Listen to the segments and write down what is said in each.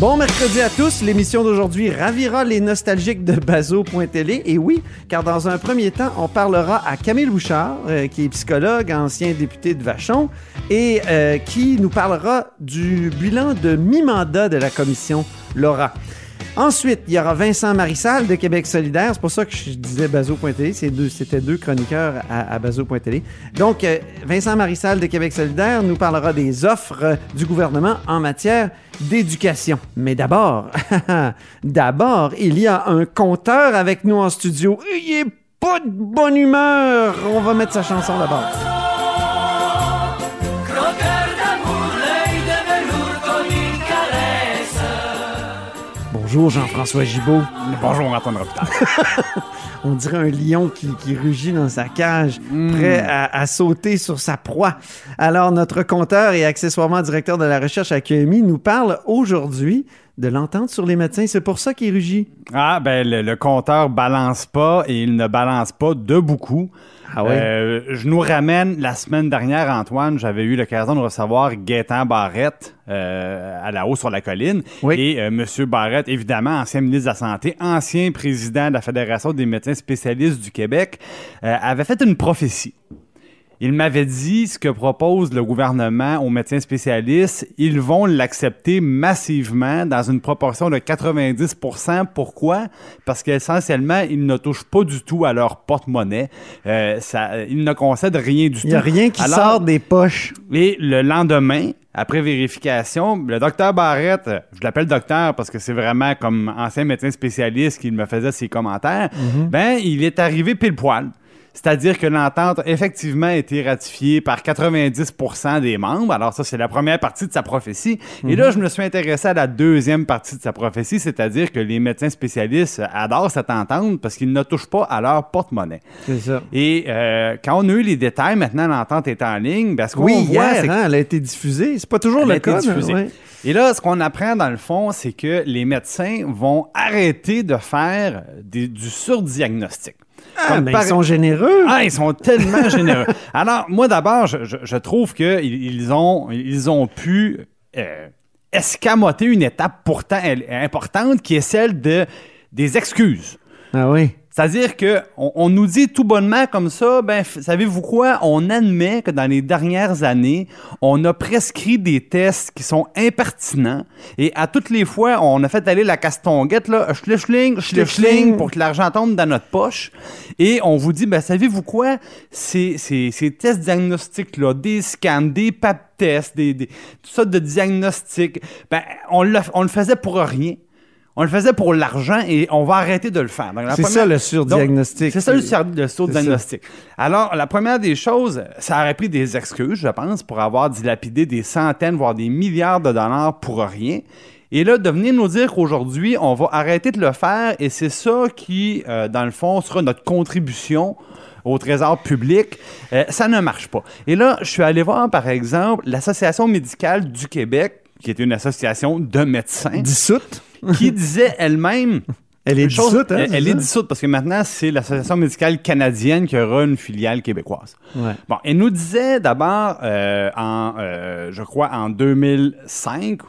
Bon mercredi à tous. L'émission d'aujourd'hui ravira les nostalgiques de Bazo.télé. Et oui, car dans un premier temps, on parlera à Camille Bouchard, euh, qui est psychologue, ancien député de Vachon, et euh, qui nous parlera du bilan de mi-mandat de la commission Laura. Ensuite, il y aura Vincent Marissal de Québec solidaire. C'est pour ça que je disais Bazo.télé. C'était deux, chroniqueurs à, Bazo.télé. Donc, euh, Vincent Marissal de Québec solidaire nous parlera des offres du gouvernement en matière d'éducation. Mais d'abord, d'abord, il y a un compteur avec nous en studio. Il est pas de bonne humeur. On va mettre sa chanson d'abord. Bonjour Jean-François Gibault. Bonjour Antoine Robitaille. On dirait un lion qui, qui rugit dans sa cage, prêt à, à sauter sur sa proie. Alors, notre compteur et accessoirement directeur de la recherche à QMI nous parle aujourd'hui de l'entente sur les médecins. C'est pour ça qu'il rugit. Ah, ben le, le compteur balance pas et il ne balance pas de beaucoup. Ah oui? Euh, je nous ramène la semaine dernière, Antoine, j'avais eu l'occasion de recevoir Gaétan Barrette euh, à la haut sur la colline. Oui. Et euh, Monsieur Barrette, évidemment, ancien ministre de la Santé, ancien président de la Fédération des médecins spécialistes du Québec, avait fait une prophétie. Il m'avait dit ce que propose le gouvernement aux médecins spécialistes, ils vont l'accepter massivement dans une proportion de 90% Pourquoi? Parce qu'essentiellement, ils ne touchent pas du tout à leur porte-monnaie. Euh, ça, ils ne concèdent rien du tout. Il n'y a rien qui Alors- sort des poches. et le lendemain, après vérification, le docteur Barrette, je l'appelle docteur parce que c'est vraiment comme ancien médecin spécialiste qu'il me faisait ses commentaires, ben, il est arrivé pile poil. C'est-à-dire que l'entente, effectivement, a été ratifiée par 90% des membres. Alors ça, c'est la première partie de sa prophétie. Et là, je me suis intéressé à la deuxième partie de sa prophétie, c'est-à-dire que les médecins spécialistes adorent cette entente parce qu'ils ne touchent pas à leur porte-monnaie. C'est ça. Et euh, quand on a eu les détails, maintenant l'entente est en ligne, ben, ce qu'on Oui, voit, hier, hein, elle a été diffusée. C'est pas toujours Elle le a été cas. mais diffusée. ouais. Et là, ce qu'on apprend dans le fond, c'est que les médecins vont arrêter de faire des- du surdiagnostic. Ah, Comme par- ils sont généreux. Ah, ils sont tellement généreux. Alors, moi, d'abord, je, je- je trouve qu'ils ils ont, ils ont pu euh, escamoter une étape pourtant importante qui est celle de, des excuses. Ah oui. C'est-à-dire que on, on nous dit tout bonnement comme ça, ben savez-vous quoi? On admet que dans les dernières années, on a prescrit des tests qui sont impertinents et à toutes les fois, on a fait aller la castonguette là, schlichling, schlichling pour que l'argent tombe dans notre poche et on vous dit ben savez-vous quoi? Ces, ces, ces tests diagnostiques là, des scans, des pap tests, des, des tout ça de diagnostics, ben on le, on le faisait pour rien. On le faisait pour l'argent et on va arrêter de le faire. C'est ça le surdiagnostic. C'est ça le, sur- le surdiagnostic. Alors, la première des choses, ça aurait pris des excuses, je pense, pour avoir dilapidé des centaines, voire des milliards de dollars pour rien. Et là, de venir nous dire qu'aujourd'hui, on va arrêter de le faire et c'est ça qui, euh, dans le fond, sera notre contribution au trésor public, euh, ça ne marche pas. Et là, je suis allé voir, par exemple, l'Association médicale du Québec, qui est une association de médecins, Dissoute. Qui disait elle-même Elle est chose- dissoute, hein, Elle, elle est dissoute parce que maintenant, c'est l'Association médicale canadienne qui aura une filiale québécoise. Ouais. Bon, elle nous disait d'abord, euh, en, euh, je crois, en 2005,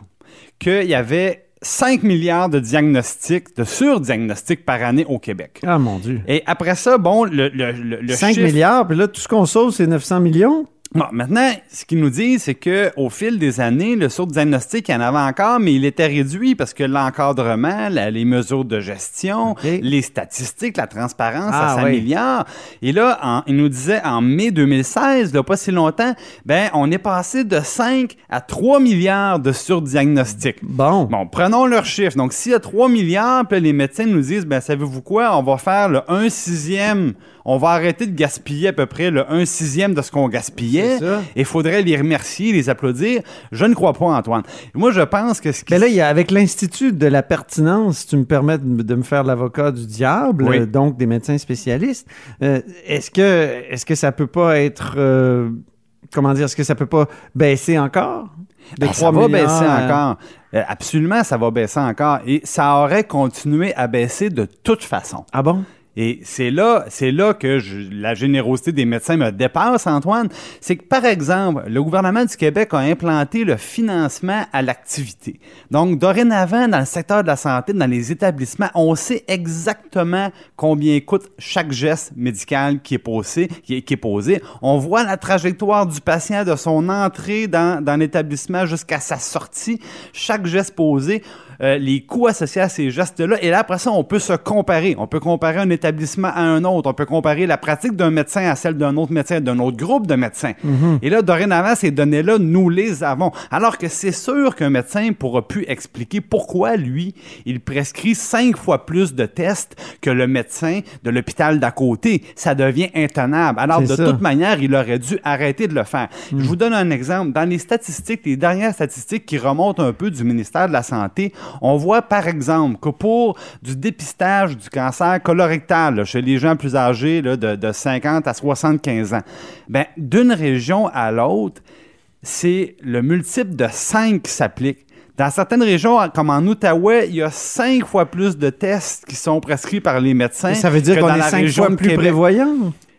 qu'il y avait 5 milliards de diagnostics, de surdiagnostics par année au Québec. Ah mon Dieu. Et après ça, bon, le, le, le, le 5 chiffre- milliards, puis là, tout ce qu'on sauve, c'est 900 millions? Bon, maintenant, ce qu'ils nous disent, c'est que au fil des années, le surdiagnostic, il y en avait encore, mais il était réduit parce que l'encadrement, la- les mesures de gestion, les statistiques, la transparence, Ah, ça oui. s'améliore. Et là, en- il nous disait en mai 2016, là, pas si longtemps, ben, on est passé de 5 à 3 milliards de surdiagnostics. Bon. Bon, prenons leurs chiffres. Donc, s'il y a 3 milliards, puis les médecins nous disent, ben, savez-vous quoi, on va faire le 1 sixième, on va arrêter de gaspiller à peu près le 1 sixième de ce qu'on gaspillait. Et il faudrait les remercier, les applaudir. Je ne crois pas, Antoine. Moi, je pense que ce qui... Mais là, il y a, avec l'Institut de la pertinence, si tu me permets de, de me faire l'avocat du diable, Oui. euh, donc des médecins spécialistes, euh, est-ce que, est-ce que ça peut pas être, euh, comment dire, est-ce que ça peut pas baisser encore? Ben, 3 ça va baisser euh, encore. Absolument, ça va baisser encore. Et ça aurait continué à baisser de toute façon. Ah bon? Et c'est là, c'est là que je- la générosité des médecins me dépasse, Antoine. C'est que, par exemple, le gouvernement du Québec a implanté le financement à l'activité. Donc, dorénavant, dans le secteur de la santé, dans les établissements, on sait exactement combien coûte chaque geste médical qui est posé. Qui est, posé. On voit la trajectoire du patient de son entrée dans, dans l'établissement jusqu'à sa sortie. Chaque geste posé euh, les coûts associés à ces gestes-là. Et là, après ça, on peut se comparer. On peut comparer un établissement à un autre. On peut comparer la pratique d'un médecin à celle d'un autre médecin, d'un autre groupe de médecins. Et là, dorénavant, ces données-là, nous les avons. Alors que c'est sûr qu'un médecin pourra plus expliquer pourquoi, lui, il prescrit cinq fois plus de tests que le médecin de l'hôpital d'à côté. Ça devient intenable. Alors, de ça. toute manière, il aurait dû arrêter de le faire. Je vous donne un exemple. Dans les statistiques, les dernières statistiques qui remontent un peu du ministère de la Santé, on voit par exemple que pour du dépistage du cancer colorectal là, chez les gens plus âgés là, de, de 50 à 75 ans, ben, d'une région à l'autre, c'est le multiple de 5 qui s'applique. Dans certaines régions, comme en Outaouais, il y a cinq fois plus de tests qui sont prescrits par les médecins. Ça veut dire qu'on est la 5 région fois plus Québec.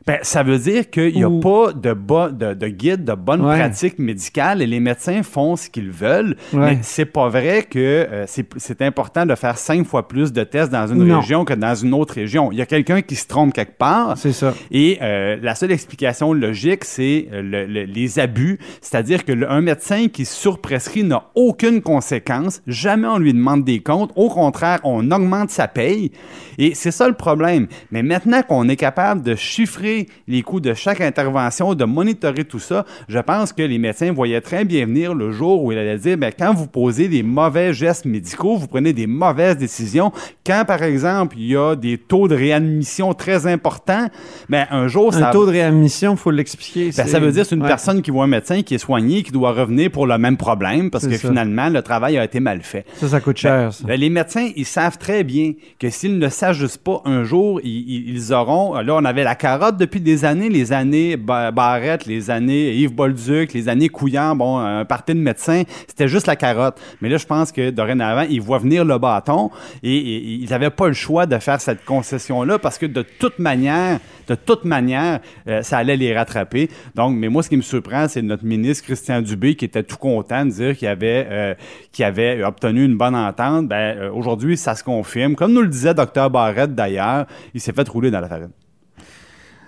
Ben, ça veut dire qu'il n'y a Ou- pas de, bo- de, de guide, de bonne Ouais. pratique médicale et les médecins font ce qu'ils veulent. Ouais. Mais c'est pas vrai que euh, c'est c'est important de faire cinq fois plus de tests dans une Non. région que dans une autre région. Il y a quelqu'un qui se trompe quelque part. C'est ça. Et euh, la seule explication logique, c'est euh, le- le- les abus, c'est-à-dire que le- un médecin qui surprescrit n'a aucune conséquence, jamais on lui demande des comptes, au contraire, on augmente sa paye, et c'est ça le problème. Mais maintenant qu'on est capable de chiffrer les coûts de chaque intervention, de monitorer tout ça, je pense que les médecins voyaient très bien venir le jour où il allait dire, ben, quand vous posez des mauvais gestes médicaux, vous prenez des mauvaises décisions. Quand, par exemple, il y a des taux de réadmission très importants, ben, un jour, ça Un taux de réadmission, il faut l'expliquer. ben, ça veut dire que c'est une Ouais. personne qui voit un médecin qui est soigné, qui doit revenir pour le même problème parce que ça. finalement, le travail a été mal fait. Ça, ça coûte cher, ça. Ben, les médecins, ils savent très bien que s'ils ne s'ajustent pas un jour, ils, ils- ils auront. Là, on avait la carotte depuis des années, les années Ba- Barrette, les années Yves Bolduc, les années Couillard, bon, un parti de médecins, c'était juste la carotte. Mais là, je pense que dorénavant, ils voient venir le bâton et, ils n'avaient pas le choix de faire cette concession-là parce que de toute manière, de toute manière, euh, ça allait les rattraper. Donc, mais moi, ce qui me surprend, c'est notre ministre Christian Dubé qui était tout content de dire qu'il avait, euh, avait obtenu une bonne entente. Ben, euh, aujourd'hui, ça se confirme. Comme nous le disait Dr Barrette d'ailleurs, il s'est fait rouler dans la farine.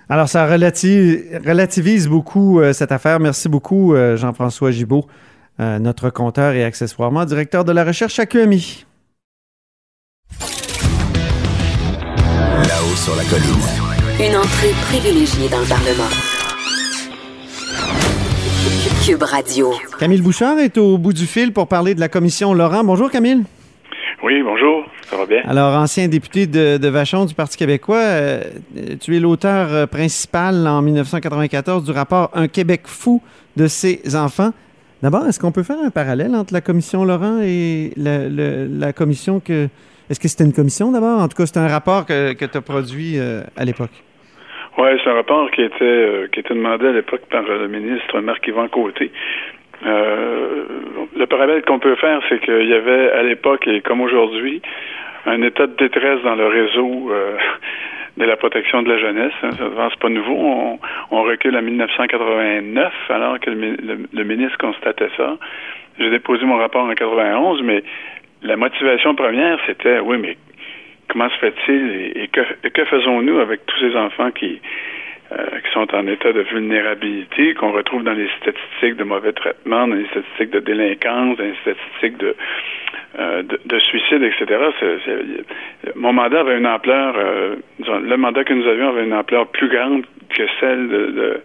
Alors, ça relati- relativise beaucoup euh, cette affaire. Merci beaucoup, euh, Jean-François Gibault, euh, notre compteur et accessoirement directeur de la recherche à QMI. Là-haut sur la colline. Une entrée privilégiée dans le Parlement. Cube Radio. Camille Bouchard est au bout du fil pour parler de la commission Laurent. Bonjour, Camille. Oui, bonjour, ça va bien? Alors, ancien député de, de Vachon du Parti québécois, euh, tu es l'auteur euh, principal en 1994 du rapport Un Québec fou de ses enfants. D'abord, est-ce qu'on peut faire un parallèle entre la commission Laurent et la, le- la commission que... Est-ce que c'était une commission d'abord? En tout cas, c'est un rapport que, que tu as produit euh, à l'époque. Oui, c'est un rapport qui était euh, qui était demandé à l'époque par le ministre Marc-Yvan Côté. Euh, le parallèle qu'on peut faire, c'est qu'il y avait à l'époque, et comme aujourd'hui, un état de détresse dans le réseau euh, de la protection de la jeunesse. Hein. C'est pas nouveau. On, on recule à 1989, alors que le, le- le ministre constatait ça. J'ai déposé mon rapport en 91, mais la motivation première, c'était, oui, mais comment se fait-il et, que, que faisons-nous avec tous ces enfants qui, euh, qui sont en état de vulnérabilité, qu'on retrouve dans les statistiques de mauvais traitement, dans les statistiques de délinquance, dans les statistiques de, euh, de, de suicide, etc. Mon mandat avait une ampleur, euh, disons, le mandat que nous avions avait une ampleur plus grande que celle de, de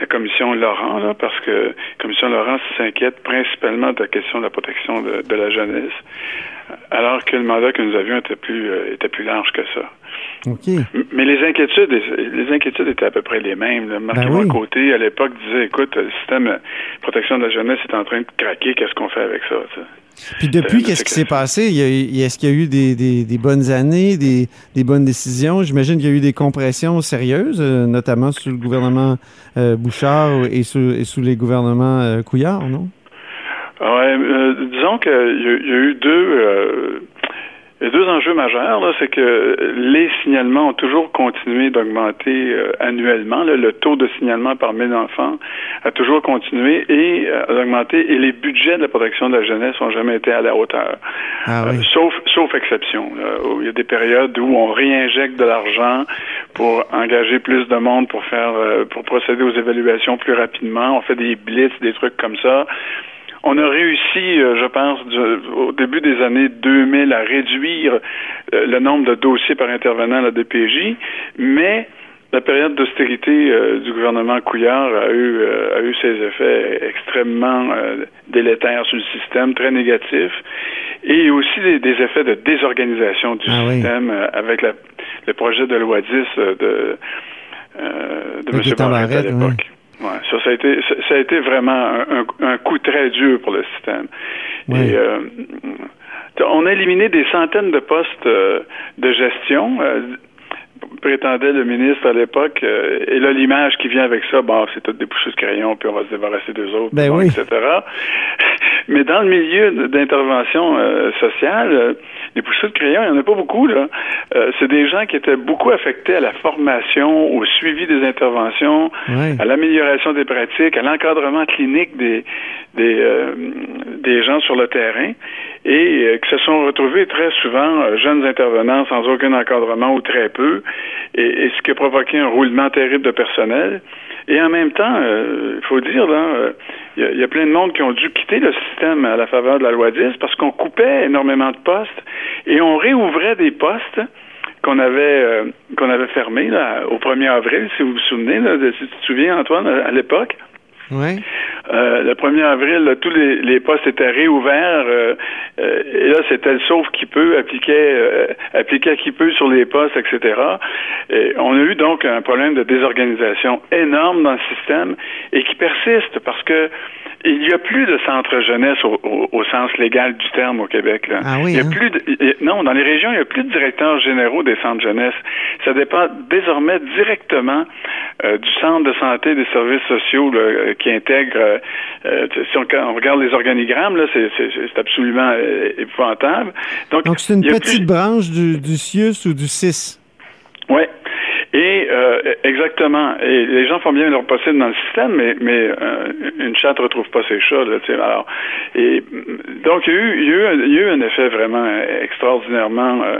la commission Laurent, là, parce que la commission Laurent s'inquiète principalement de la question de la protection de, de la jeunesse, alors que le mandat que nous avions était plus, euh, était plus large que ça. Mais les inquiétudes, les inquiétudes étaient à peu près les mêmes. Marc Ben oui. Côté, à l'époque, disait, écoute, le système de protection de la jeunesse est en train de craquer, qu'est-ce qu'on fait avec ça? Puis depuis, Euh, qu'est-ce qui s'est passé? Est-ce qu'il y a eu des, des- des bonnes années, des, des bonnes décisions? J'imagine qu'il y a eu des compressions sérieuses, euh, notamment sous le gouvernement euh, Bouchard et sous, et sous les gouvernements euh, Couillard, non? Ouais, euh, disons qu'il y a eu deux, a deux enjeux majeurs. là. C'est que les signalements ont toujours continué d'augmenter euh, annuellement. là. Le taux de signalement par 1000 enfants a toujours continué et euh, augmenté. Et les budgets de la protection de la jeunesse n'ont jamais été à la hauteur. Ah Euh, sauf, sauf exception. là, où il y a des périodes où on réinjecte de l'argent pour engager plus de monde pour faire, euh, pour procéder aux évaluations plus rapidement. On fait des blitz, des trucs comme ça. On a réussi, euh, je pense, du- au début des années 2000 à réduire euh, le nombre de dossiers par intervenant à la DPJ, mais la période d'austérité euh, du gouvernement Couillard a eu, euh, a eu ses effets extrêmement euh, délétères sur le système, très négatifs, et aussi des, des effets de désorganisation du Ah système avec la- le projet de loi 10 euh, de, euh, de M. Barrette à l'époque. Ouais, ça, ça a été, ça, ça a été vraiment un, un- un coup très dur pour le système. Ouais. Et euh, on a éliminé des centaines de postes euh, de gestion. euh, prétendait le ministre à l'époque, euh, et là, l'image qui vient avec ça, bon, c'est tout des de crayon, puis on va se débarrasser d'eux autres, Ben bon, oui. etc. Mais dans le milieu d'intervention euh, sociale, euh, les bouchées de crayon, il n'y en a pas beaucoup, là. Euh, c'est des gens qui étaient beaucoup affectés à la formation, au suivi des interventions, à l'amélioration des pratiques, à l'encadrement clinique des, des, euh, des gens sur le terrain et euh, qui se sont retrouvés très souvent euh, jeunes intervenants sans aucun encadrement ou très peu, et, ce qui a provoqué un roulement terrible de personnel. Et en même temps, euh, il faut dire, euh, il y, a- plein de monde qui ont dû quitter le système à la faveur de la loi 10 parce qu'on coupait énormément de postes et on réouvrait des postes qu'on avait euh, qu'on avait au 1er avril, si vous vous souvenez, si tu te souviens, Antoine, à l'époque. Euh, le 1er avril, là, tous les, les postes étaient réouverts euh, euh, et là, c'était le sauf qui peut, appliquait, euh, appliquait qui peut sur les postes, etc. Et on a eu donc un problème de désorganisation énorme dans le système et qui persiste parce que il n'y a plus de centre jeunesse au, au- au sens légal du terme au Québec. Là. Ah oui, il y a hein? plus de, il non, dans les régions, il n'y a plus de directeurs généraux des centres jeunesse. Ça dépend désormais directement euh, du centre de santé des services sociaux là, euh, qui intègre. euh, si on, regarde les organigrammes, là, c'est, absolument épouvantable. Donc, c'est une petite plus- branche du, du CIUS ou du CIS. oui. Et euh, exactement. Et les gens font bien leur possible dans le système, mais, mais euh, une chatte ne retrouve pas ses chats. Là, alors, et donc il y, a eu, il, y a eu un, il y a eu un effet vraiment extraordinairement euh,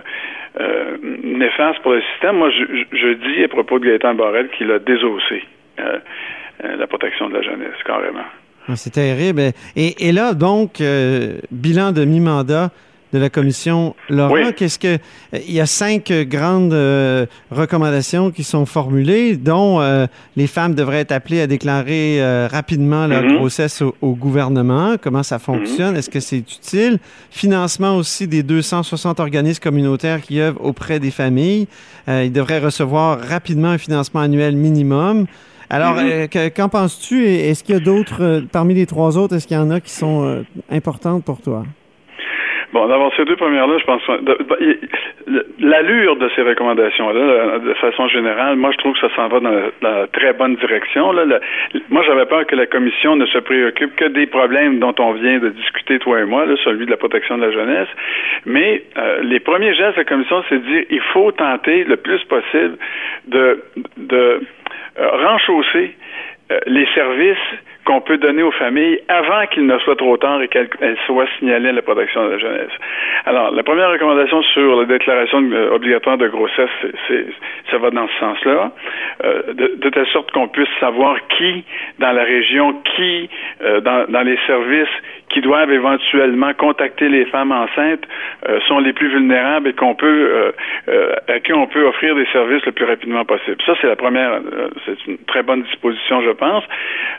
euh, néfaste pour le système. Moi, je, je- dis à propos de Gaëtan Barrette qu'il a désossé euh, euh, la protection de la jeunesse, carrément. Ah, C'est terrible. Et, et là, donc, bilan de mi-mandat de la commission Laurent, Oui. qu'est-ce que il y a cinq grandes euh, recommandations qui sont formulées, dont euh, les femmes devraient être appelées à déclarer euh, rapidement leur Mhm. grossesse au, au gouvernement. Comment ça fonctionne? Est-ce que c'est utile? Financement aussi des 260 organismes communautaires qui œuvrent auprès des familles. Ils devraient recevoir rapidement un financement annuel minimum. Alors, Mhm. que- qu'en penses-tu? Est-ce qu'il y a d'autres, parmi les trois autres, est-ce qu'il y en a qui sont importantes pour toi? Bon, d'abord, ces deux premières-là, je pense que l'allure de ces recommandations-là, de façon générale, moi, je trouve que ça s'en va dans la, très bonne direction. Moi, j'avais peur que la Commission ne se préoccupe que des problèmes dont on vient de discuter, toi et moi, là, celui de la protection de la jeunesse. Mais euh, les premiers gestes de la Commission, c'est de dire il faut tenter le plus possible de, de euh, renchausser euh, les services qu'on peut donner aux familles avant qu'il ne soit trop tard et qu'elles elles soient signalées à la protection de la jeunesse. Alors, la première recommandation sur la déclaration euh, obligatoire de grossesse, c'est- ça va dans ce sens-là, euh, de, telle sorte qu'on puisse savoir qui dans la région, qui euh, dans, les services qui doivent éventuellement contacter les femmes enceintes sont les plus vulnérables et qu'on peut à qui on peut offrir des services le plus rapidement possible. Ça, c'est la première, c'est une très bonne disposition, je pense.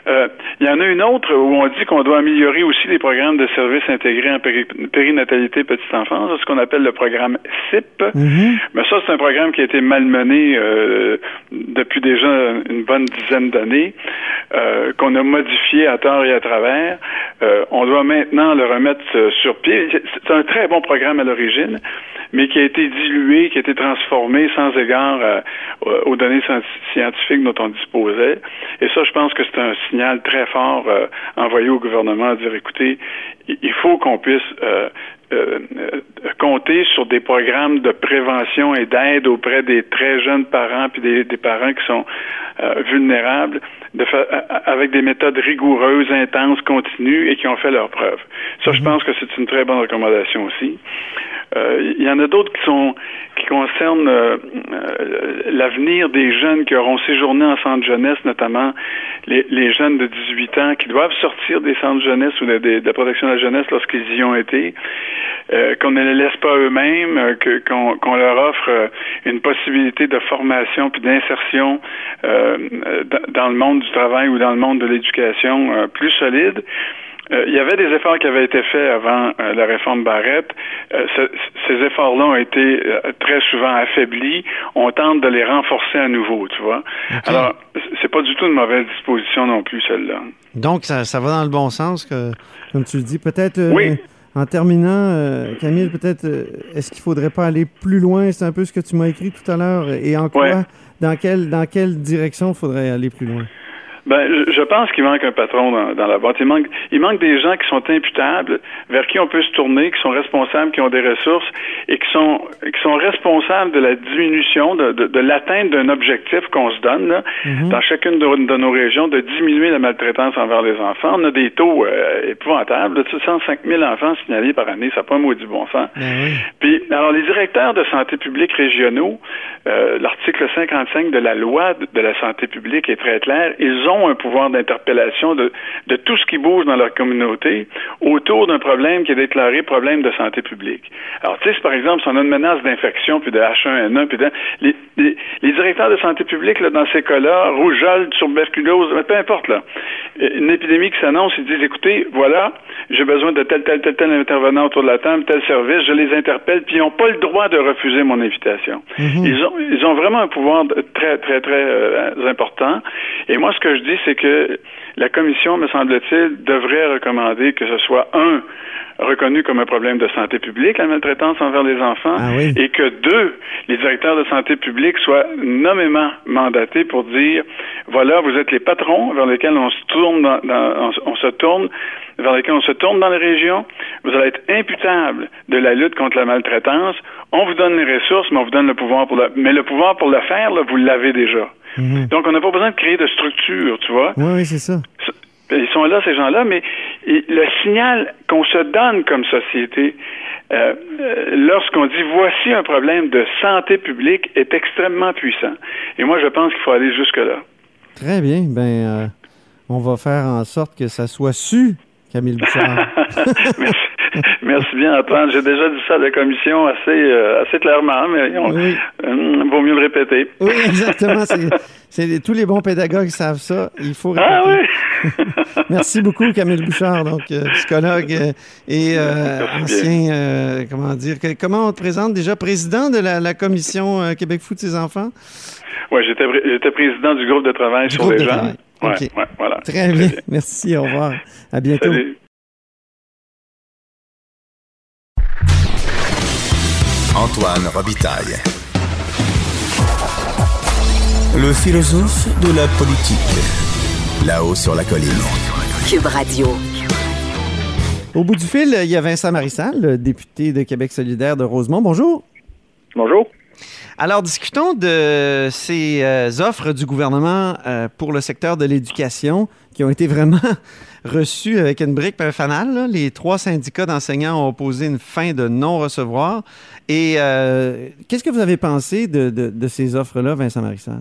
Euh, il y en a une autre où on dit qu'on doit améliorer aussi les programmes de services intégrés en péri- périnatalité petite enfance, ce qu'on appelle le programme SIP. Mais ça, c'est un programme qui a été malmené euh, depuis déjà une bonne dizaine d'années, euh, qu'on a modifié à tort et à travers. Euh, on doit maintenant le remettre sur pied. C'est un très bon programme à l'origine, mais qui a été dilué, qui a été transformé sans égard aux données scientifiques dont on disposait. Et ça, je pense que c'est un signal très fort euh, envoyé au gouvernement à dire, écoutez, il faut qu'on puisse compter sur des programmes de prévention et d'aide auprès des très jeunes parents puis des, des parents qui sont vulnérables de avec des méthodes rigoureuses, intenses, continues et qui ont fait leurs preuves. Ça, je mhm. pense que c'est une très bonne recommandation aussi. Euh, il y en a d'autres qui sont qui concernent euh, euh, l'avenir des jeunes qui auront séjourné en centre jeunesse, notamment les, les, jeunes de 18 ans qui doivent sortir des centres jeunesse ou de, de, la protection de jeunesse lorsqu'ils y ont été, qu'on ne les laisse pas eux-mêmes, qu'on, qu'on leur offre une possibilité de formation puis d'insertion dans le monde du travail ou dans le monde de l'éducation plus solide. Euh, il y avait des efforts qui avaient été faits avant euh, la réforme Barrette. Euh, ces efforts-là ont été très souvent affaiblis. On tente de les renforcer à nouveau, tu vois. Alors, c'est pas du tout une mauvaise disposition non plus, celle-là. Donc, ça, ça va dans le bon sens, que, comme tu le dis. Peut-être, en terminant, Camille, peut-être, est-ce qu'il faudrait pas aller plus loin? C'est un peu ce que tu m'as écrit tout à l'heure. Et en quoi, dans, quelle, dans quelle direction il faudrait aller plus loin? Ben, je pense qu'il manque un patron dans, dans, la boîte. Il manque, il manque des gens qui sont imputables, vers qui on peut se tourner, qui sont responsables, qui ont des ressources et qui sont, qui sont responsables de la diminution, de, de, de l'atteinte d'un objectif qu'on se donne là, mhm. dans chacune de, de, nos régions, de diminuer la maltraitance envers les enfants. On a des taux euh, épouvantables, de 105 000 enfants signalés par année, ça n'a pas un mot du bon sens. Ben Puis, alors, les directeurs de santé publique régionaux, euh, l'article 55 de la loi de la santé publique est très clair. Ils ont un pouvoir d'interpellation de, de tout ce qui bouge dans leur communauté autour d'un problème qui est déclaré problème de santé publique. Alors, tu sais, par exemple, si on a une menace d'infection, puis de H1N1, puis de, les, les, directeurs de santé publique, là, dans ces cas-là, rougeole, tuberculose, peu importe, là, une épidémie qui s'annonce, ils disent, écoutez, voilà, j'ai besoin de tel, tel, tel, tel intervenant autour de la table, tel service, je les interpelle, puis ils n'ont pas le droit de refuser mon invitation. Mhm. Ils, ont, ils ont vraiment un pouvoir très, très, très euh, important. Et moi, ce que je dis, c'est que la commission, me semble-t-il, devrait recommander que ce soit un reconnu comme un problème de santé publique, la maltraitance envers les enfants, ah et que deux, les directeurs de santé publique soient nommément mandatés pour dire voilà, vous êtes les patrons vers lesquels on se tourne dans, on, se tourne vers lesquels on se tourne dans les régions, vous allez être imputable de la lutte contre la maltraitance. On vous donne les ressources, mais on vous donne le pouvoir pour le, mais le pouvoir pour le faire, là, vous l'avez déjà. Mhm. Donc, on n'a pas besoin de créer de structure, tu vois. Oui, oui, c'est ça. Ils sont là, ces gens-là, mais le signal qu'on se donne comme société, euh, euh, lorsqu'on dit voici un problème de santé publique, est extrêmement puissant. Et moi, je pense qu'il faut aller jusque-là. Très bien. Ben, euh, on va faire en sorte que ça soit su, Camille Bouchard. Merci. Merci bien, Antoine. J'ai déjà dit ça à la commission assez, euh, assez clairement, mais il euh, vaut mieux le répéter. Oui, exactement. C'est, tous les bons pédagogues savent ça. Il faut ah répéter. Ah oui! Merci beaucoup, Camille Bouchard, donc euh, psychologue et ancien, comment dire, comment on te présente déjà? Président de la, commission Québec Foot ses enfants? Oui, j'étais, j'étais président du groupe de travail sur les gens. Ouais, voilà. Très bien. Merci. Au revoir. À bientôt. Antoine Robitaille. Le philosophe de la politique. Là-haut sur la colline. Cube Radio. Au bout du fil, il y a Vincent Marissal, le député de Québec solidaire de Rosemont. Bonjour. Bonjour. Alors, discutons de ces euh, offres du gouvernement euh, pour le secteur de l'éducation qui ont été vraiment reçues avec une brique et un fanal. Les trois syndicats d'enseignants ont opposé une fin de non-recevoir. Et euh, qu'est-ce que vous avez pensé de, ces offres-là, Vincent Marissal?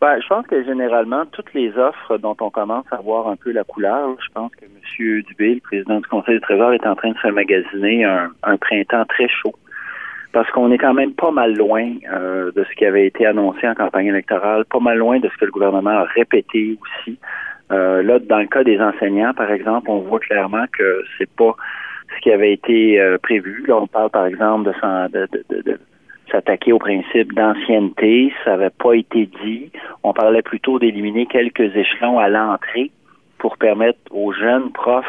Ben, je pense que généralement, toutes les offres dont on commence à voir un peu la couleur, je pense que M. Dubé, le président du Conseil du Trésor, est en train de se magasiner un printemps très chaud parce qu'on est quand même pas mal loin euh, de ce qui avait été annoncé en campagne électorale, pas mal loin de ce que le gouvernement a répété aussi. Euh, là, dans le cas des enseignants, par exemple, on voit clairement que c'est pas ce qui avait été euh, prévu. Là, on parle par exemple de, de, de, s'attaquer au principe d'ancienneté, ça n'avait pas été dit. On parlait plutôt d'éliminer quelques échelons à l'entrée pour permettre aux jeunes profs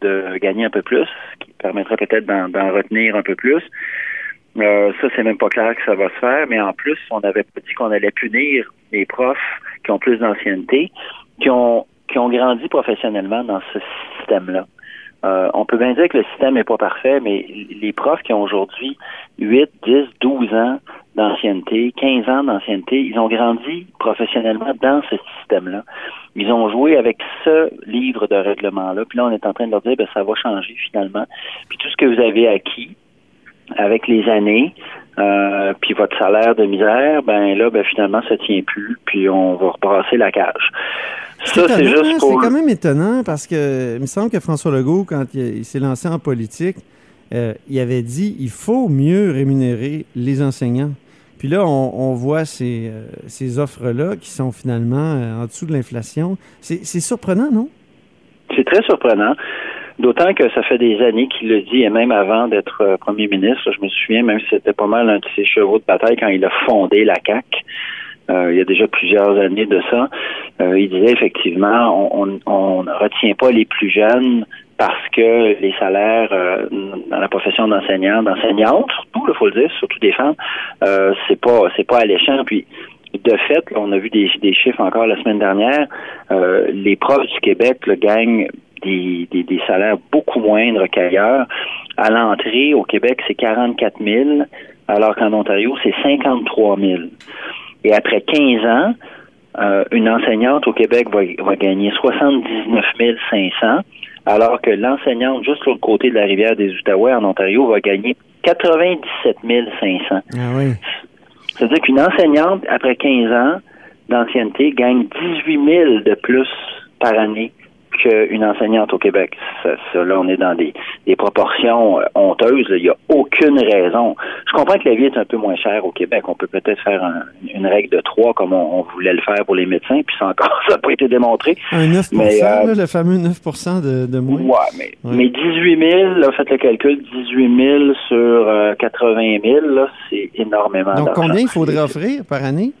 de gagner un peu plus, ce qui permettra peut-être d'en, retenir un peu plus. Euh, ça, c'est même pas clair que ça va se faire, mais en plus, on avait pas dit qu'on allait punir les profs qui ont plus d'ancienneté, qui ont qui ont grandi professionnellement dans ce système-là. Euh, on peut bien dire que le système n'est pas parfait, mais les profs qui ont aujourd'hui 8, 10, 12 ans d'ancienneté, 15 ans d'ancienneté, ils ont grandi professionnellement dans ce système-là. Ils ont joué avec ce livre de règlement-là. Puis là, on est en train de leur dire, ben, ça va changer finalement. Puis tout ce que vous avez acquis avec les années, euh, puis votre salaire de misère, ben là, ben finalement, ça tient plus, puis on va rebrasser la cage. Ça, c'est étonnant, juste hein, pour... C'est quand même étonnant parce que il me semble que François Legault, quand il, il s'est lancé en politique, euh, il avait dit il faut mieux rémunérer les enseignants. Puis là, on, on voit ces, euh, ces offres-là qui sont finalement en dessous de l'inflation. C'est surprenant, non? C'est très surprenant. D'autant que ça fait des années qu'il le dit, et même avant d'être euh, premier ministre, je me souviens, même si c'était pas mal un de ses chevaux de bataille quand il a fondé la CAC. il y a déjà plusieurs années de ça. Euh, il disait effectivement, on, on, on ne retient pas les plus jeunes parce que les salaires euh, dans la profession d'enseignant, d'enseignante, surtout, il faut le dire, surtout des femmes, euh, c'est pas c'est pas alléchant. Puis de fait, là, on a vu des, des chiffres encore la semaine dernière. euh, les profs du Québec là, gagnent des, des, des salaires beaucoup moindres qu'ailleurs. À l'entrée, au Québec, c'est 44 000, alors qu'en Ontario, c'est 53 000. Et après 15 ans, euh, une enseignante au Québec va, va gagner 79 500, alors que l'enseignante juste l'autre côté de la rivière des Outaouais en Ontario va gagner 97 500. Ah oui. C'est-à-dire qu'une enseignante, après 15 ans d'ancienneté, gagne 18 000 de plus par année qu'une enseignante au Québec. Ça, ça, là, on est dans des, des proportions euh, honteuses. là. Il n'y a aucune raison. Je comprends que la vie est un peu moins chère au Québec. On peut peut-être faire un- une règle de trois comme on, on voulait le faire pour les médecins, puis ça encore, ça n'a pas été démontré. Un 9 Mais, euh, là, le fameux 9 de, de moins. Ouais, mais, Ouais. mais 18 000, là, faites le calcul, 18 000 sur euh, 80 000, là, c'est énormément Donc, combien il faudrait offrir par année?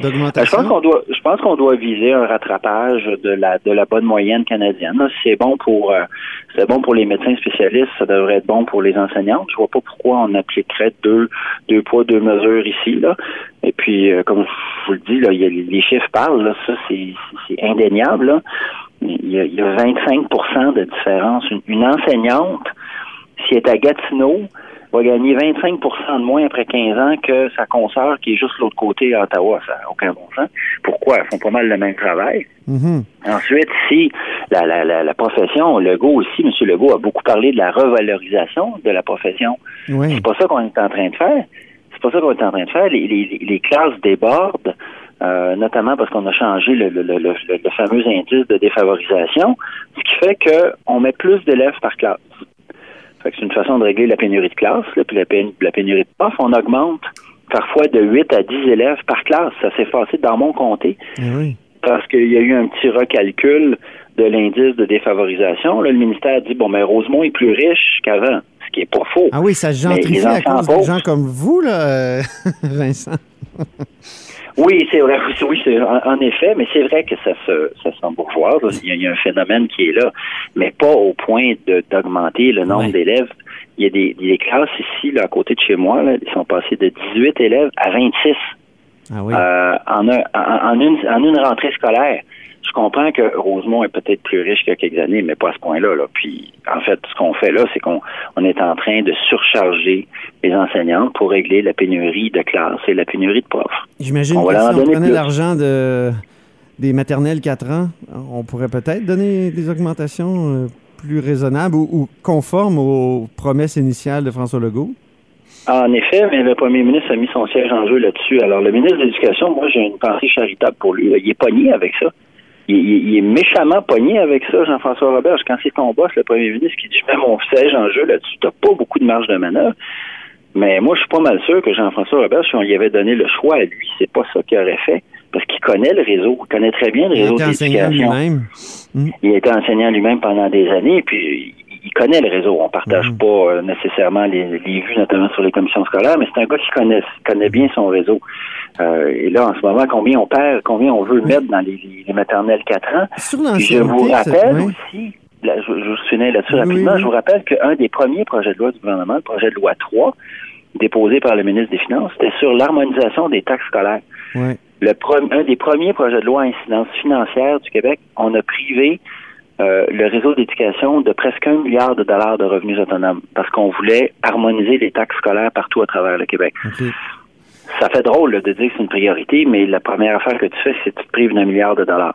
Je pense qu'on doit, doit viser un rattrapage de la de la bonne moyenne canadienne. C'est bon pour, euh, c'est bon pour les médecins spécialistes, ça devrait être bon pour les enseignantes. Je vois pas pourquoi on appliquerait deux deux poids deux mesures ici là. Et puis, euh, comme je vous le dis là, les chiffres parlent là, ça c'est indéniable. Il y a, y a 25% de différence. Une, une enseignante, si elle est à Gatineau, va gagner 25% de moins après 15 ans que sa consoeur qui est juste de l'autre côté à Ottawa. Ça n'a aucun bon sens. Pourquoi? Elles font pas mal le même travail. Mhm. Ensuite, ici, la, la, la, la profession, Legault aussi, M. Legault a beaucoup parlé de la revalorisation de la profession. Oui. C'est pas ça qu'on est en train de faire. C'est pas ça qu'on est en train de faire. Les, les, les classes débordent, euh, notamment parce qu'on a changé le, le, le, le, le fameux indice de défavorisation, ce qui fait qu'on met plus d'élèves par classe. Fait que c'est une façon de régler la pénurie de classe, là, puis la, pén- la pénurie de profs. On augmente parfois de 8 à 10 élèves par classe. Ça s'est passé dans mon comté Eh oui. parce qu'il y a eu un petit recalcul de l'indice de défavorisation. Là, le ministère dit bon, mais Rosemont est plus riche qu'avant, ce qui est pas faux. Ah oui, ça gentrifie à cause des pauvres- gens comme vous, là, euh, Vincent. Oui, c'est vrai. Oui, en, en effet, mais c'est vrai que ça se ça s'embourgeoise. Il y, a, il y a un phénomène qui est là, mais pas au point de d'augmenter le nombre d'élèves. Il y a des, des classes ici, là, à côté de chez moi, là, ils sont passés de 18 élèves à 26 Ah oui. euh, en, un, en, en une, en une rentrée scolaire. Je comprends que Rosemont est peut-être plus riche qu'il y a quelques années, mais pas à ce point-là. Là. Puis, en fait, ce qu'on fait là, c'est qu'on on est en train de surcharger les enseignantes pour régler la pénurie de classes et la pénurie de profs. J'imagine que si on prenait plus. l'argent de, des maternelles 4 ans, on pourrait peut-être donner des augmentations euh, plus raisonnables ou, ou conformes aux promesses initiales de François Legault? En effet, mais le premier ministre a mis son siège en jeu là-dessus. Alors, le ministre de l'Éducation, moi, j'ai une pensée charitable pour lui. Il est pogné avec ça. Il, il- il est méchamment pogné avec ça, Jean-François Roberge. Quand c'est ton boss, le premier ministre, qui dit « Je mets mon siège en jeu là-dessus, t'as pas beaucoup de marge de manœuvre. » Mais moi, je suis pas mal sûr que Jean-François Roberge, si on lui avait donné le choix à lui, c'est pas ça qu'il aurait fait. Parce qu'il connaît le réseau. Il connaît très bien le Il réseau était enseignant d'éducation. lui-même. Il était enseignant lui-même pendant des années, puis il- connaît le réseau. On partage Mhm. pas euh, nécessairement les, les vues, notamment sur les commissions scolaires, mais c'est un gars qui connaît, connaît bien son réseau. Euh, et là, en ce moment, combien on perd, combien on veut mettre dans les, les maternelles 4 ans. Sur je vous rappelle aussi, là, je, je vous souviens là-dessus Oui, rapidement. oui. Je vous rappelle qu'un des premiers projets de loi du gouvernement, le projet de loi 3, déposé par le ministre des Finances, c'était sur l'harmonisation des taxes scolaires. Le un des premiers projets de loi à incidence financière du Québec, on a privé euh, le réseau d'éducation de presque un milliard de dollars de revenus autonomes parce qu'on voulait harmoniser les taxes scolaires partout à travers le Québec. Ça fait drôle là, de dire que c'est une priorité, mais la première affaire que tu fais, c'est que tu te prives d'un milliard de dollars.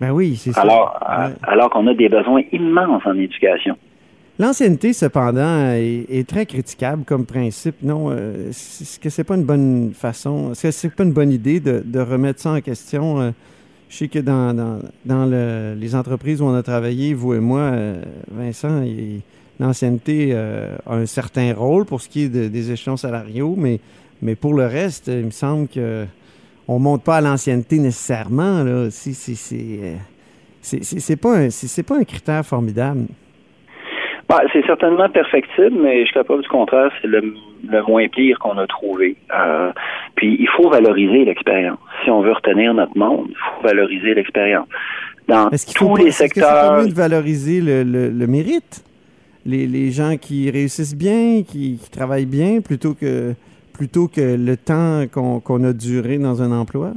Ben oui, c'est ça. Alors, euh, Ouais. alors qu'on a des besoins immenses en éducation. L'ancienneté, cependant, est, est très critiquable comme principe. Non, euh, est-ce que c'est pas une bonne façon, est-ce que c'est pas une bonne idée de, de remettre ça en question? Euh, je sais que dans, dans, dans le- les entreprises où on a travaillé, vous et moi, euh, Vincent, l'ancienneté euh, a un certain rôle pour ce qui est de- des échelons salariaux, mais, pour le reste, il me semble que on monte pas à l'ancienneté nécessairement. C'est, pas un, pas critère formidable. Bah, c'est certainement perfectible, mais je suis capable du contraire, c'est le, le moins pire qu'on a trouvé. Euh, puis il faut valoriser l'expérience. Si on veut retenir notre monde, il faut valoriser l'expérience. Dans tous pas- les est-ce que c'est secteurs. valoriser le, le- le mérite? Les, les gens qui réussissent bien, qui, qui travaillent bien, plutôt que, plutôt que le temps qu'on qu'on a duré dans un emploi?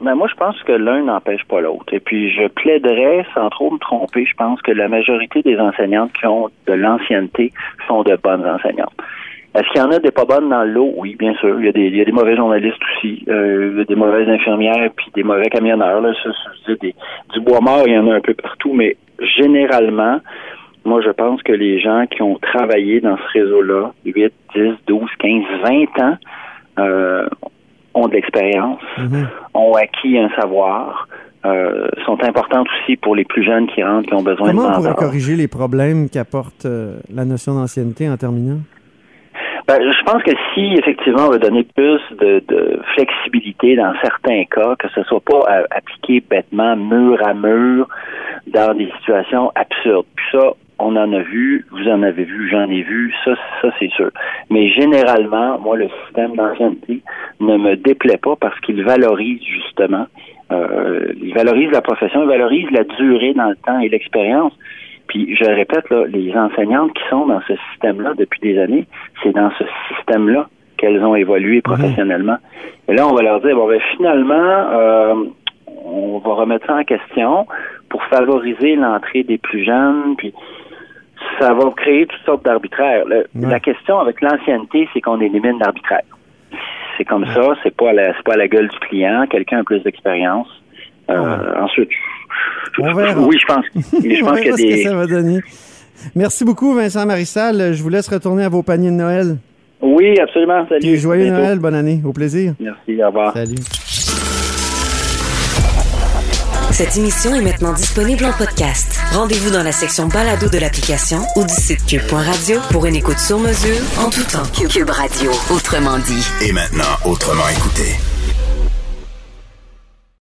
Mais moi, je pense que l'un n'empêche pas l'autre. Et puis, je plaiderais, sans trop me tromper, je pense que la majorité des enseignantes qui ont de l'ancienneté sont de bonnes enseignantes. Est-ce qu'il y en a des pas bonnes dans le lot? Oui, bien sûr. Il y a des, il y a des mauvais journalistes aussi. Euh, il y a des mauvaises infirmières, puis des mauvais camionneurs. Là. Ça, ça, je des- du bois mort, il y en a un peu partout. Mais généralement, moi, je pense que les gens qui ont travaillé dans ce réseau-là, 8, 10, 12, 15, 20 ans, euh, ont de l'expérience, Mhm. ont acquis un savoir, euh, sont importantes aussi pour les plus jeunes qui rentrent, qui ont besoin Comment de on pourrait corriger les problèmes qu'apporte euh, la notion d'ancienneté en terminant? Ben, je pense que si effectivement on veut donner plus de, de flexibilité dans certains cas, que ce soit pas euh, appliqué bêtement mur à mur dans des situations absurdes. Puis ça, on en a vu, vous en avez vu, j'en ai vu, ça, ça c'est sûr. Mais généralement, moi, le système d'ancienneté ne me déplaît pas parce qu'il valorise justement, euh, il valorise la profession, il valorise la durée dans le temps et l'expérience. Puis je répète, là, les enseignantes qui sont dans ce système-là depuis des années, c'est dans ce système-là qu'elles ont évolué professionnellement. Et là, on va leur dire, bon, ben, finalement, euh, on va remettre ça en question pour favoriser l'entrée des plus jeunes, puis ça va créer toutes sortes d'arbitraires. La question avec l'ancienneté, c'est qu'on élimine l'arbitraire. C'est comme ça, c'est pas à la, c'est pas à la gueule du client, quelqu'un a plus d'expérience. Euh, Ensuite, On verra. oui, je pense, mais je On pense qu'il y verra a ce que ça va donner. Merci beaucoup, Vincent Marissal. Je vous laisse retourner à vos paniers de Noël. Oui, absolument. Salut. Et joyeux Bientôt. Noël, bonne année. Au plaisir. Merci, au revoir. Salut. Cette émission est maintenant disponible en podcast. Rendez-vous dans la section balado de l'application ou du site cube.radio pour une écoute sur mesure en tout temps. Cube Radio, autrement dit. Et maintenant, autrement écouté.